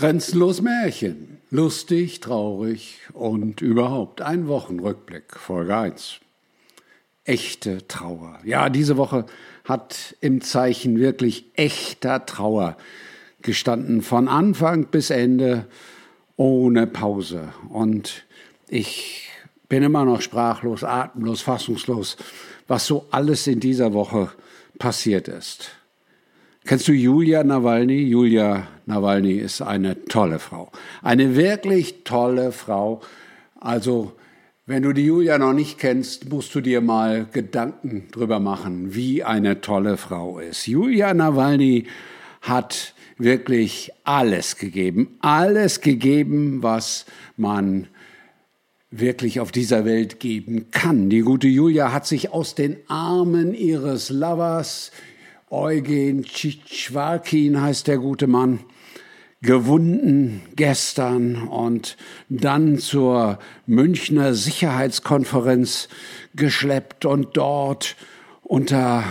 Grenzenlos Märchen. Lustig, traurig und überhaupt ein Wochenrückblick, Folge 1. Echte Trauer. Ja, diese Woche hat im Zeichen wirklich echter Trauer gestanden, von Anfang bis Ende, ohne Pause. Und ich bin immer noch sprachlos, atemlos, fassungslos, was so alles in dieser Woche passiert ist. Kennst du Julia Nawalny? Julia Nawalny ist eine tolle Frau. Eine wirklich tolle Frau. Also, wenn du die Julia noch nicht kennst, musst du dir mal Gedanken drüber machen, wie eine tolle Frau ist. Julia Nawalny hat wirklich alles gegeben. Alles gegeben, was man wirklich auf dieser Welt geben kann. Die gute Julia hat sich aus den Armen ihres Lovers Eugen Tschitschwarkin heißt der gute Mann, gewunden gestern und dann zur Münchner Sicherheitskonferenz geschleppt und dort unter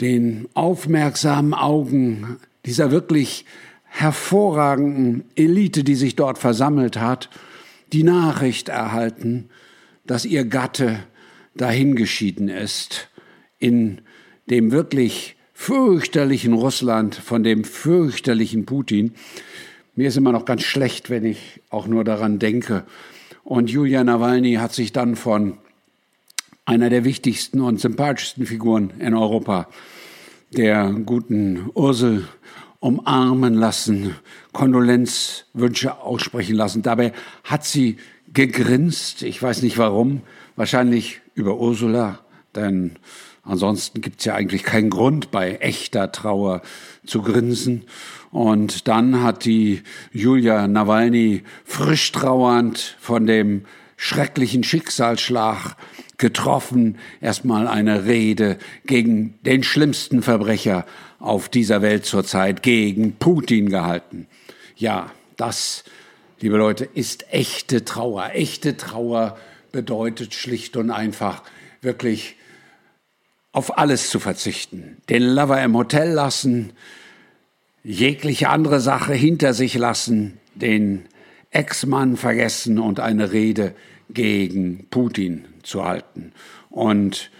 den aufmerksamen Augen dieser wirklich hervorragenden Elite, die sich dort versammelt hat, die Nachricht erhalten, dass ihr Gatte dahingeschieden ist in dem wirklich fürchterlichen Russland, von dem fürchterlichen Putin. Mir ist immer noch ganz schlecht, wenn ich auch nur daran denke. Und Julia Nawalny hat sich dann von einer der wichtigsten und sympathischsten Figuren in Europa, der guten Ursel, umarmen lassen, Kondolenzwünsche aussprechen lassen. Dabei hat sie gegrinst, ich weiß nicht warum, wahrscheinlich über Ursula, denn Ansonsten gibt es ja eigentlich keinen Grund, bei echter Trauer zu grinsen. Und dann hat die Julia Nawalny frisch trauernd von dem schrecklichen Schicksalsschlag getroffen, erstmal eine Rede gegen den schlimmsten Verbrecher auf dieser Welt zurzeit, gegen Putin gehalten. Ja, das, liebe Leute, ist echte Trauer. Echte Trauer bedeutet schlicht und einfach wirklich auf alles zu verzichten, den Lover im Hotel lassen, jegliche andere Sache hinter sich lassen, den Ex-Mann vergessen und eine Rede gegen Putin zu halten. Und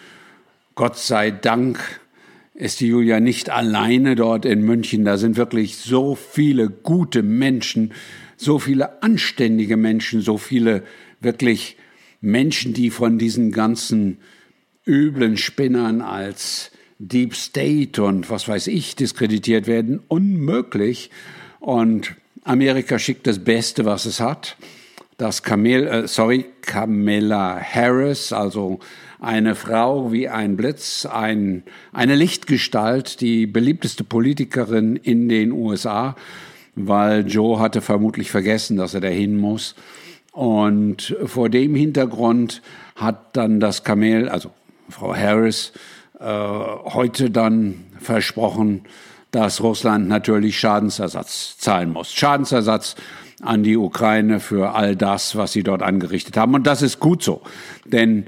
Gott sei Dank ist die Julia nicht alleine dort in München. Da sind wirklich so viele gute Menschen, so viele anständige Menschen, so viele wirklich Menschen, die von diesen ganzen üblen Spinnern als Deep State und was weiß ich diskreditiert werden, unmöglich. Und Amerika schickt das Beste, was es hat. Das Kamel, äh, sorry, Kamala Harris, also eine Frau wie ein Blitz, ein, eine Lichtgestalt, die beliebteste Politikerin in den USA, weil Joe hatte vermutlich vergessen, dass er dahin muss. Und vor dem Hintergrund hat dann das Kamel, also Frau Harris äh, heute dann versprochen, dass Russland natürlich Schadensersatz zahlen muss. Schadensersatz an die Ukraine für all das, was sie dort angerichtet haben. Und das ist gut so, denn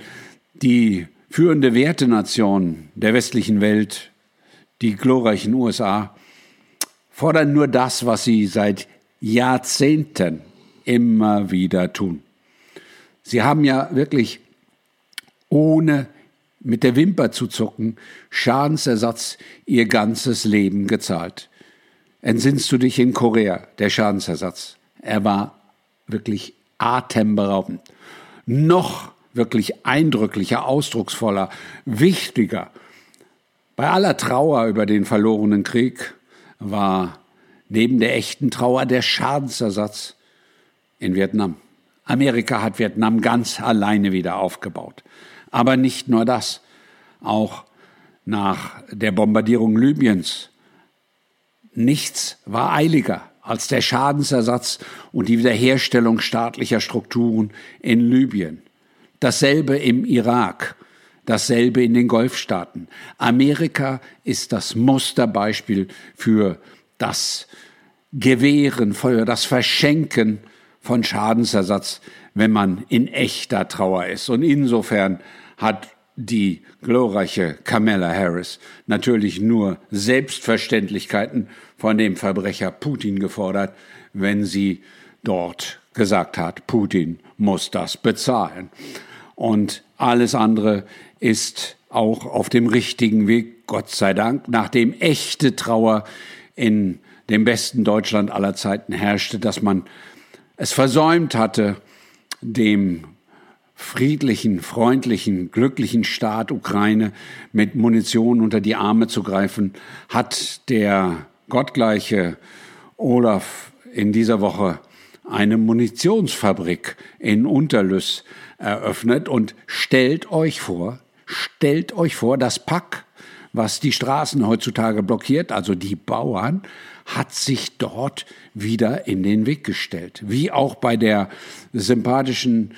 die führende Wertenation der westlichen Welt, die glorreichen USA, fordern nur das, was sie seit Jahrzehnten immer wieder tun. Sie haben ja wirklich ohne mit der Wimper zu zucken, Schadensersatz ihr ganzes Leben gezahlt. Entsinnst du dich in Korea, der Schadensersatz? Er war wirklich atemberaubend. Noch wirklich eindrücklicher, ausdrucksvoller, wichtiger. Bei aller Trauer über den verlorenen Krieg war neben der echten Trauer der Schadensersatz in Vietnam. Amerika hat Vietnam ganz alleine wieder aufgebaut. Aber nicht nur das, auch nach der Bombardierung Libyens. Nichts war eiliger als der Schadensersatz und die Wiederherstellung staatlicher Strukturen in Libyen. Dasselbe im Irak, dasselbe in den Golfstaaten. Amerika ist das Musterbeispiel für das Gewähren, für das Verschenken von Schadensersatz, wenn man in echter Trauer ist. Und insofern hat die glorreiche Kamala Harris natürlich nur Selbstverständlichkeiten von dem Verbrecher Putin gefordert, wenn sie dort gesagt hat, Putin muss das bezahlen. Und alles andere ist auch auf dem richtigen Weg, Gott sei Dank, nachdem echte Trauer in dem besten Deutschland aller Zeiten herrschte, dass man es versäumt hatte, dem friedlichen, freundlichen, glücklichen Staat Ukraine mit Munition unter die Arme zu greifen, hat der gottgleiche Olaf in dieser Woche eine Munitionsfabrik in Unterlüss eröffnet. Und stellt euch vor, stellt euch vor, das Pack, was die Straßen heutzutage blockiert, also die Bauern, hat sich dort wieder in den Weg gestellt. Wie auch bei der sympathischen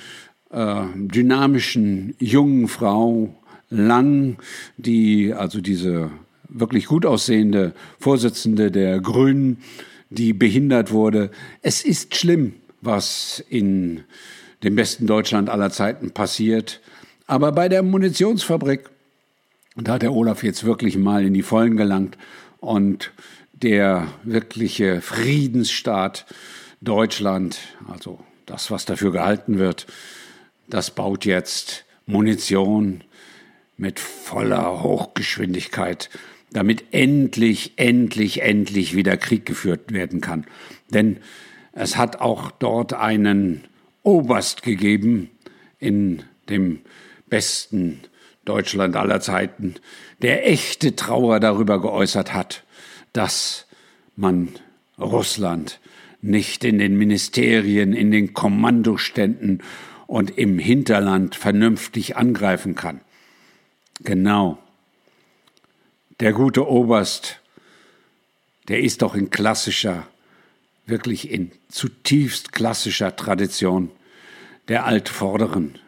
äh, dynamischen jungen Frau Lang, die also diese wirklich gut aussehende Vorsitzende der Grünen, die behindert wurde. Es ist schlimm, was in dem besten Deutschland aller Zeiten passiert. Aber bei der Munitionsfabrik, da hat der Olaf jetzt wirklich mal in die Vollen gelangt und der wirkliche Friedensstaat Deutschland, also das, was dafür gehalten wird, das baut jetzt Munition mit voller Hochgeschwindigkeit, damit endlich, endlich, endlich wieder Krieg geführt werden kann. Denn es hat auch dort einen Oberst gegeben in dem besten Deutschland aller Zeiten, der echte Trauer darüber geäußert hat, dass man Russland nicht in den Ministerien, in den Kommandoständen und im Hinterland vernünftig angreifen kann. Genau. Der gute Oberst, der ist doch in klassischer, wirklich in zutiefst klassischer Tradition der Altvorderen.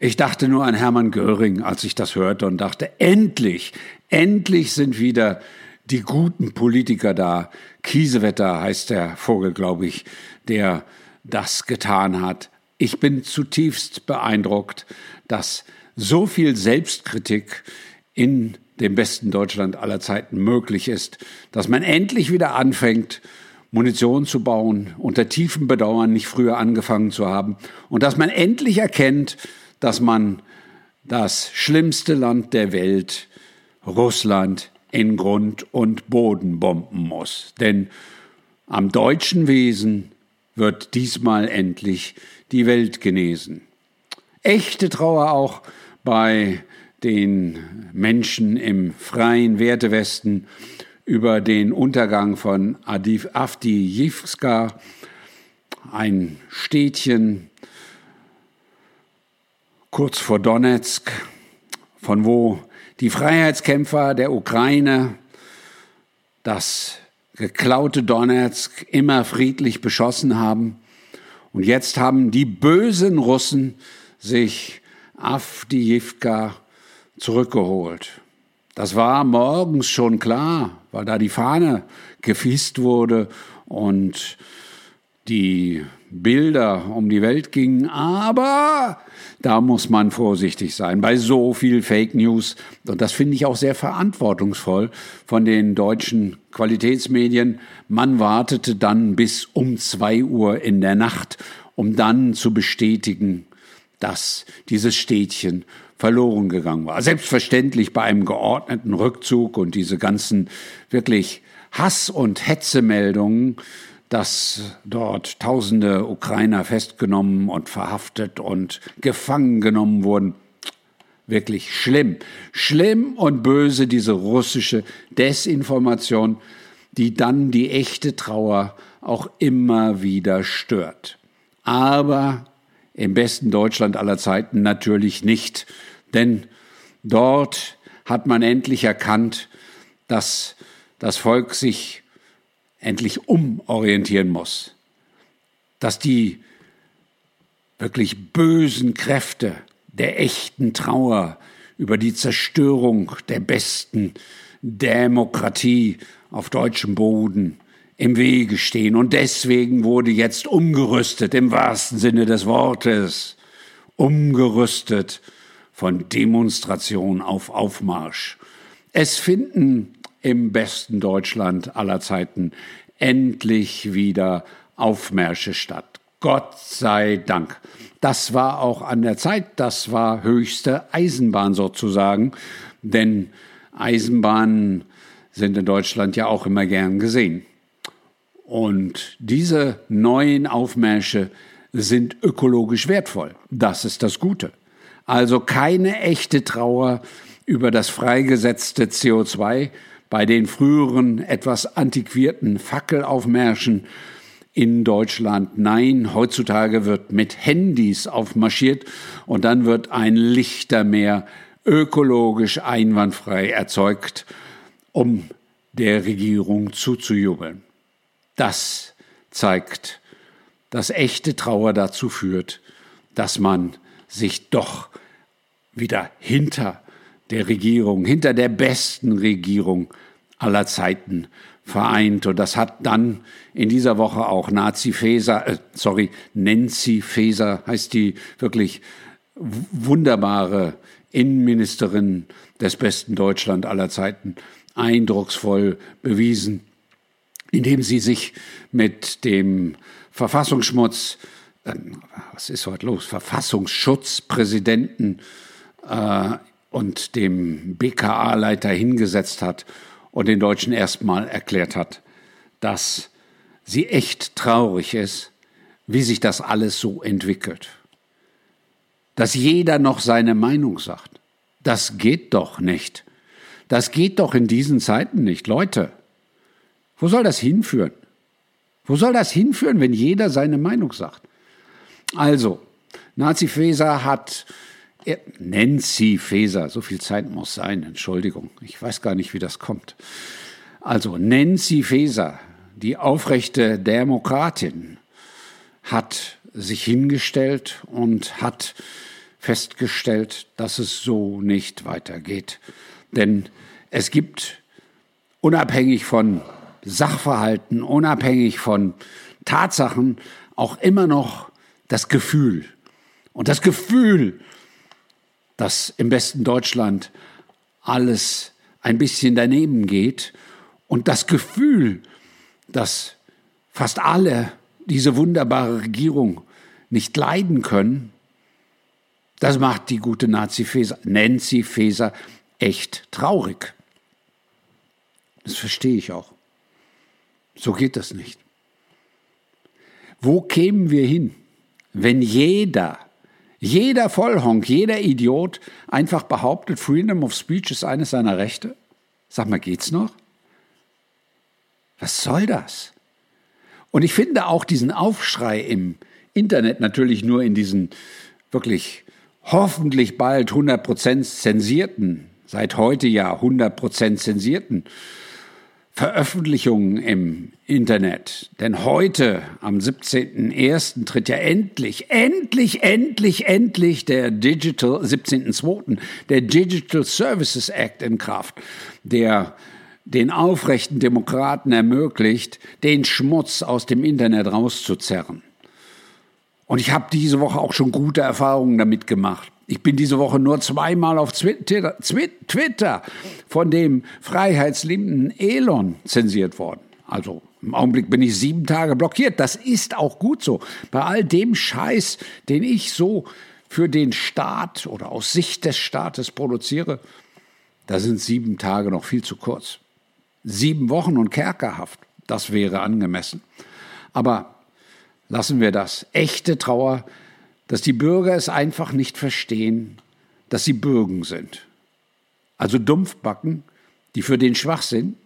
Ich dachte nur an Hermann Göring, als ich das hörte und dachte, endlich, endlich sind wieder die guten Politiker da. Kiesewetter heißt der Vogel, glaube ich, der das getan hat. Ich bin zutiefst beeindruckt, dass so viel Selbstkritik in dem besten Deutschland aller Zeiten möglich ist, dass man endlich wieder anfängt, Munition zu bauen, unter tiefem Bedauern nicht früher angefangen zu haben und dass man endlich erkennt, dass man das schlimmste Land der Welt, Russland, in Grund und Boden bomben muss. Denn am deutschen Wesen wird diesmal endlich die Welt genesen. Echte Trauer auch bei den Menschen im freien Wertewesten über den Untergang von Avdiivka, ein Städtchen kurz vor Donetsk, von wo die Freiheitskämpfer der Ukraine das geklaute Donetsk immer friedlich beschossen haben. Und jetzt haben die bösen Russen sich Avdiivka zurückgeholt. Das war morgens schon klar, weil da die Fahne gefießt wurde und die Bilder um die Welt gingen. Aber da muss man vorsichtig sein bei so viel Fake News. Und das finde ich auch sehr verantwortungsvoll von den deutschen Qualitätsmedien. Man wartete dann bis um zwei Uhr in der Nacht, um dann zu bestätigen, dass dieses Städtchen verloren gegangen war. Selbstverständlich bei einem geordneten Rückzug und diese ganzen wirklich Hass- und Hetzemeldungen dass dort tausende Ukrainer festgenommen und verhaftet und gefangen genommen wurden. Wirklich schlimm. Schlimm und böse diese russische Desinformation, die dann die echte Trauer auch immer wieder stört. Aber im besten Deutschland aller Zeiten natürlich nicht, denn dort hat man endlich erkannt, dass das Volk sich endlich umorientieren muss. Dass die wirklich bösen Kräfte der echten Trauer über die Zerstörung der besten Demokratie auf deutschem Boden im Wege stehen. Und deswegen wurde jetzt umgerüstet, im wahrsten Sinne des Wortes, umgerüstet von Demonstration auf Aufmarsch. Es finden im besten Deutschland aller Zeiten endlich wieder Aufmärsche statt. Gott sei Dank. Das war auch an der Zeit, das war höchste Eisenbahn sozusagen, denn Eisenbahnen sind in Deutschland ja auch immer gern gesehen. Und diese neuen Aufmärsche sind ökologisch wertvoll. Das ist das Gute. Also keine echte Trauer über das freigesetzte CO2 bei den früheren etwas antiquierten Fackelaufmärschen in Deutschland. Nein, heutzutage wird mit Handys aufmarschiert und dann wird ein Lichtermeer ökologisch einwandfrei erzeugt, um der Regierung zuzujubeln. Das zeigt, dass echte Trauer dazu führt, dass man sich doch wieder hinter der Regierung, hinter der besten Regierung aller Zeiten vereint. Und das hat dann in dieser Woche auch Nazi Faeser, äh, sorry, Nancy Faeser heißt die wirklich wunderbare Innenministerin des besten Deutschland aller Zeiten, eindrucksvoll bewiesen, indem sie sich mit dem Verfassungsschmutz, äh, was ist heute los, Verfassungsschutzpräsidenten äh, und dem BKA-Leiter hingesetzt hat und den Deutschen erstmal erklärt hat, dass sie echt traurig ist, wie sich das alles so entwickelt. Dass jeder noch seine Meinung sagt. Das geht doch nicht. Das geht doch in diesen Zeiten nicht. Leute, wo soll das hinführen? Wo soll das hinführen, wenn jeder seine Meinung sagt? Also, Nazi Faeser hat Nancy Faeser, so viel Zeit muss sein, Entschuldigung, ich weiß gar nicht, wie das kommt. Also Nancy Faeser, die aufrechte Demokratin, hat sich hingestellt und hat festgestellt, dass es so nicht weitergeht. Denn es gibt unabhängig von Sachverhalten, unabhängig von Tatsachen auch immer noch das Gefühl. Und das Gefühl, dass im besten Deutschland alles ein bisschen daneben geht und das Gefühl, dass fast alle diese wunderbare Regierung nicht leiden können, das macht die gute Nazi Feser, Nancy Faeser echt traurig. Das verstehe ich auch. So geht das nicht. Wo kämen wir hin, wenn jeder jeder Vollhonk, jeder Idiot einfach behauptet, Freedom of Speech ist eines seiner Rechte? Sag mal, geht's noch? Was soll das? Und ich finde auch diesen Aufschrei im Internet natürlich nur in diesen wirklich hoffentlich bald 100% zensierten, seit heute ja 100% zensierten Veröffentlichungen im Internet. Denn heute, am 17.01., tritt ja endlich, endlich, endlich, endlich der Digital, 17.02., der Digital Services Act in Kraft, der den aufrechten Demokraten ermöglicht, den Schmutz aus dem Internet rauszuzerren. Und ich habe diese Woche auch schon gute Erfahrungen damit gemacht. Ich bin diese Woche nur zweimal auf Twitter von dem freiheitsliebenden Elon zensiert worden. Also im Augenblick bin ich sieben Tage blockiert. Das ist auch gut so. Bei all dem Scheiß, den ich so für den Staat oder aus Sicht des Staates produziere, da sind sieben Tage noch viel zu kurz. Sieben Wochen und Kerkerhaft, das wäre angemessen. Aber lassen wir das. Echte Trauer dass die Bürger es einfach nicht verstehen, dass sie Bürgen sind. Also Dumpfbacken, die für den Schwachsinn,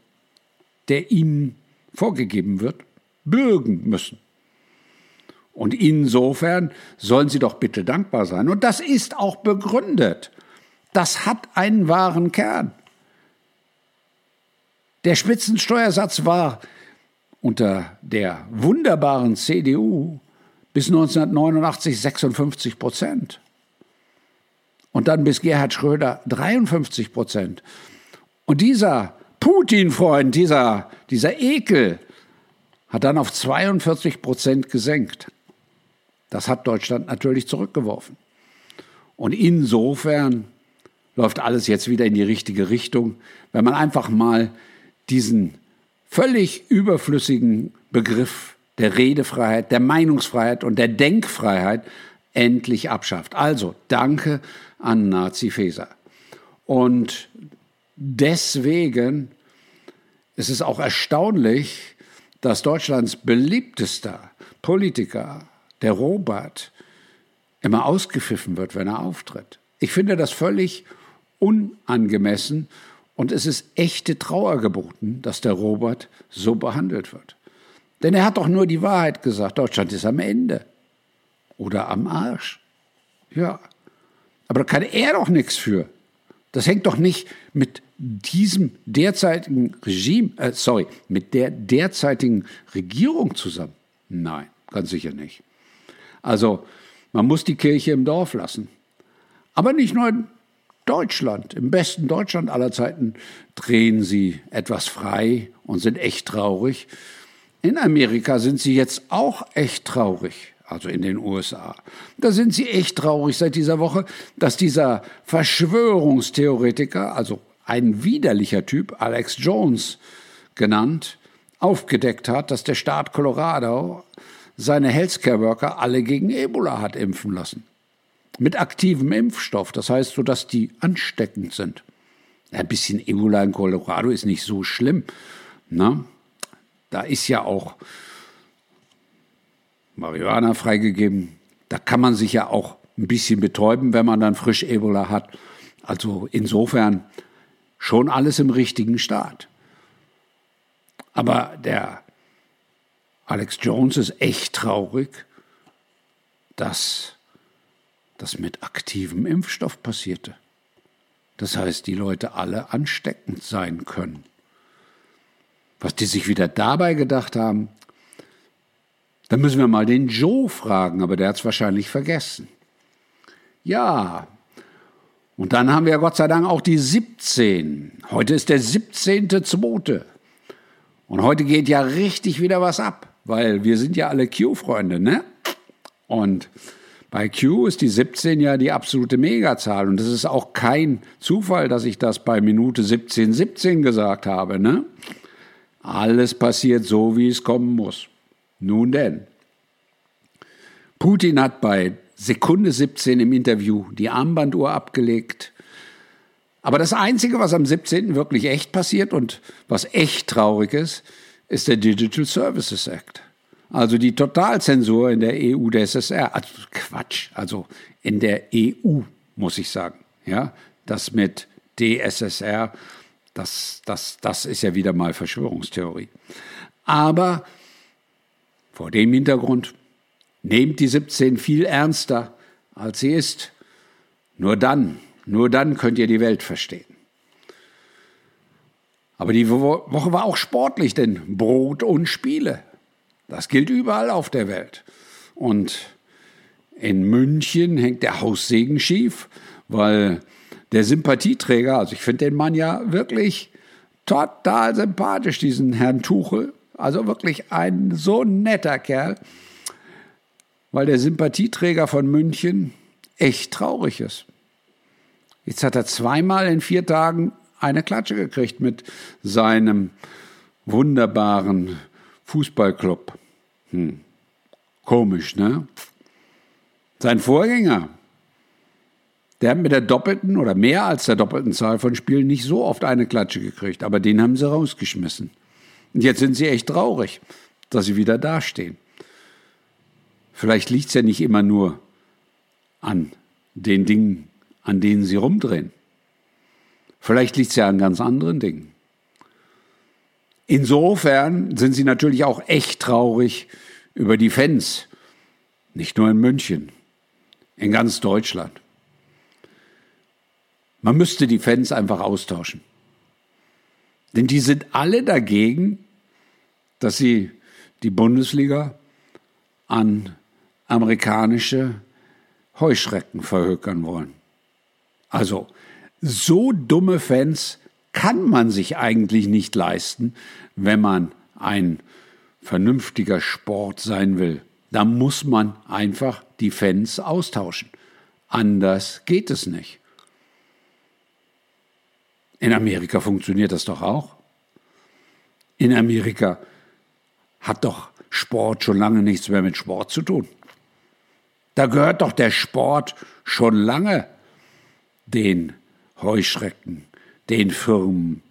der ihnen vorgegeben wird, bürgen müssen. Und insofern sollen sie doch bitte dankbar sein. Und das ist auch begründet. Das hat einen wahren Kern. Der Spitzensteuersatz war unter der wunderbaren CDU bis 1989 56 Prozent. Und dann bis Gerhard Schröder 53 Prozent. Und dieser Putin-Freund, dieser, dieser Ekel, hat dann auf 42 Prozent gesenkt. Das hat Deutschland natürlich zurückgeworfen. Und insofern läuft alles jetzt wieder in die richtige Richtung, wenn man einfach mal diesen völlig überflüssigen Begriff der Redefreiheit, der Meinungsfreiheit und der Denkfreiheit endlich abschafft. Also danke an Nazi Feser. Und deswegen ist es auch erstaunlich, dass Deutschlands beliebtester Politiker, der Robert, immer ausgepfiffen wird, wenn er auftritt. Ich finde das völlig unangemessen und es ist echte Trauer geboten, dass der Robert so behandelt wird. Denn er hat doch nur die Wahrheit gesagt, Deutschland ist am Ende oder am Arsch. Ja, aber da kann er doch nichts für. Das hängt doch nicht mit diesem derzeitigen Regime, äh, sorry, mit der derzeitigen Regierung zusammen. Nein, ganz sicher nicht. Also man muss die Kirche im Dorf lassen. Aber nicht nur in Deutschland, im besten Deutschland aller Zeiten drehen sie etwas frei und sind echt traurig. In Amerika sind sie jetzt auch echt traurig, also in den USA. Da sind sie echt traurig seit dieser Woche, dass dieser Verschwörungstheoretiker, also ein widerlicher Typ, Alex Jones genannt, aufgedeckt hat, dass der Staat Colorado seine Healthcare-Worker alle gegen Ebola hat impfen lassen. Mit aktivem Impfstoff, das heißt so, dass die ansteckend sind. Ein bisschen Ebola in Colorado ist nicht so schlimm. Ne? Da ist ja auch Marihuana freigegeben. Da kann man sich ja auch ein bisschen betäuben, wenn man dann frisch Ebola hat. Also insofern schon alles im richtigen Staat. Aber der Alex Jones ist echt traurig, dass das mit aktivem Impfstoff passierte. Das heißt, die Leute alle ansteckend sein können. Was die sich wieder dabei gedacht haben, da müssen wir mal den Joe fragen, aber der hat es wahrscheinlich vergessen. Ja, und dann haben wir Gott sei Dank auch die 17. Heute ist der 17.2. Und heute geht ja richtig wieder was ab, weil wir sind ja alle Q-Freunde, ne? Und bei Q ist die 17 ja die absolute Megazahl. Und es ist auch kein Zufall, dass ich das bei Minute 17, 17 gesagt habe, ne? Alles passiert so, wie es kommen muss. Nun denn. Putin hat bei Sekunde 17 im Interview die Armbanduhr abgelegt. Aber das Einzige, was am 17. wirklich echt passiert und was echt traurig ist, ist der Digital Services Act. Also die Totalzensur in der EU der SSR. Also Quatsch, also in der EU, muss ich sagen. Ja, das mit DSSR, das, das, das ist ja wieder mal Verschwörungstheorie. Aber vor dem Hintergrund Nehmt die 17 viel ernster, als sie ist. Nur dann, nur dann könnt ihr die Welt verstehen. Aber die Woche war auch sportlich, denn Brot und Spiele. Das gilt überall auf der Welt. Und in München hängt der Haussegen schief, weil der Sympathieträger, also ich finde den Mann ja wirklich total sympathisch, diesen Herrn Tuchel. Also wirklich ein so netter Kerl weil der Sympathieträger von München echt traurig ist. Jetzt hat er zweimal in vier Tagen eine Klatsche gekriegt mit seinem wunderbaren Fußballclub. Hm. Komisch, ne? Sein Vorgänger, der hat mit der doppelten oder mehr als der doppelten Zahl von Spielen nicht so oft eine Klatsche gekriegt, aber den haben sie rausgeschmissen. Und jetzt sind sie echt traurig, dass sie wieder dastehen. Vielleicht liegt es ja nicht immer nur an den Dingen, an denen sie rumdrehen. Vielleicht liegt es ja an ganz anderen Dingen. Insofern sind sie natürlich auch echt traurig über die Fans, nicht nur in München, in ganz Deutschland. Man müsste die Fans einfach austauschen. Denn die sind alle dagegen, dass sie die Bundesliga an amerikanische Heuschrecken verhökern wollen. Also, so dumme Fans kann man sich eigentlich nicht leisten, wenn man ein vernünftiger Sport sein will. Da muss man einfach die Fans austauschen. Anders geht es nicht. In Amerika funktioniert das doch auch. In Amerika hat doch Sport schon lange nichts mehr mit Sport zu tun. Da gehört doch der Sport schon lange den Heuschrecken, den Firmen,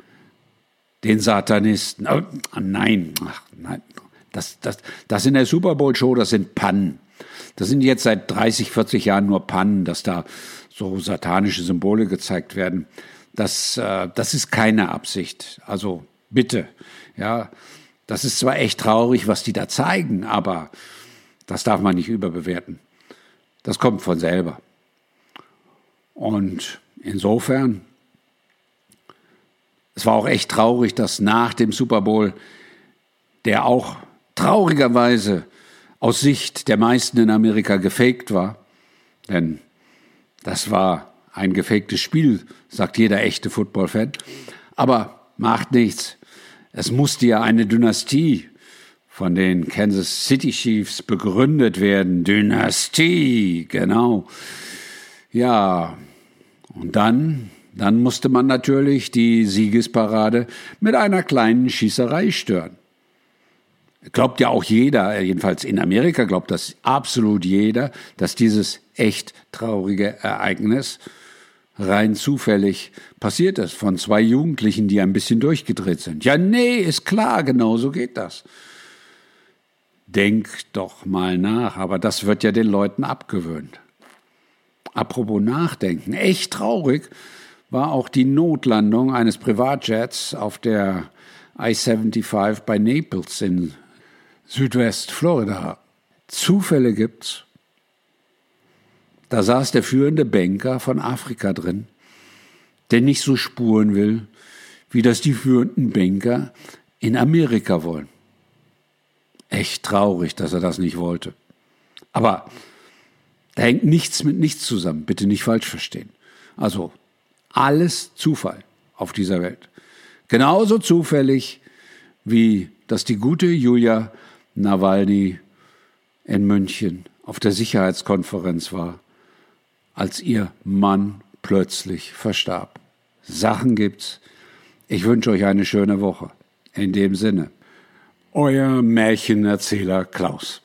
den Satanisten. Oh, nein, ach, nein, das, das, das in der Super Bowl Show, das sind Pannen. Das sind jetzt seit 30, 40 Jahren nur Pannen, dass da so satanische Symbole gezeigt werden. Das, äh, das ist keine Absicht. Also bitte, ja, das ist zwar echt traurig, was die da zeigen, aber das darf man nicht überbewerten. Das kommt von selber. Und insofern, es war auch echt traurig, dass nach dem Super Bowl, der auch traurigerweise aus Sicht der meisten in Amerika gefaked war, denn das war ein gefaktes Spiel, sagt jeder echte Football-Fan. Aber macht nichts. Es musste ja eine Dynastie von den Kansas City Chiefs begründet werden. Dynastie, genau. Ja, und dann, dann musste man natürlich die Siegesparade mit einer kleinen Schießerei stören. Glaubt ja auch jeder, jedenfalls in Amerika glaubt das absolut jeder, dass dieses echt traurige Ereignis rein zufällig passiert ist von zwei Jugendlichen, die ein bisschen durchgedreht sind. Ja, nee, ist klar, genau so geht das. Denk doch mal nach, aber das wird ja den Leuten abgewöhnt. Apropos Nachdenken, echt traurig war auch die Notlandung eines Privatjets auf der I-75 bei Naples in Südwest-Florida. Zufälle gibt's. Da saß der führende Banker von Afrika drin, der nicht so spuren will, wie das die führenden Banker in Amerika wollen. Echt traurig, dass er das nicht wollte. Aber da hängt nichts mit nichts zusammen, bitte nicht falsch verstehen. Also alles Zufall auf dieser Welt. Genauso zufällig, wie dass die gute Julia Nawalny in München auf der Sicherheitskonferenz war als ihr Mann plötzlich verstarb. Sachen gibt's. Ich wünsche euch eine schöne Woche. In dem Sinne, euer Märchenerzähler Klaus.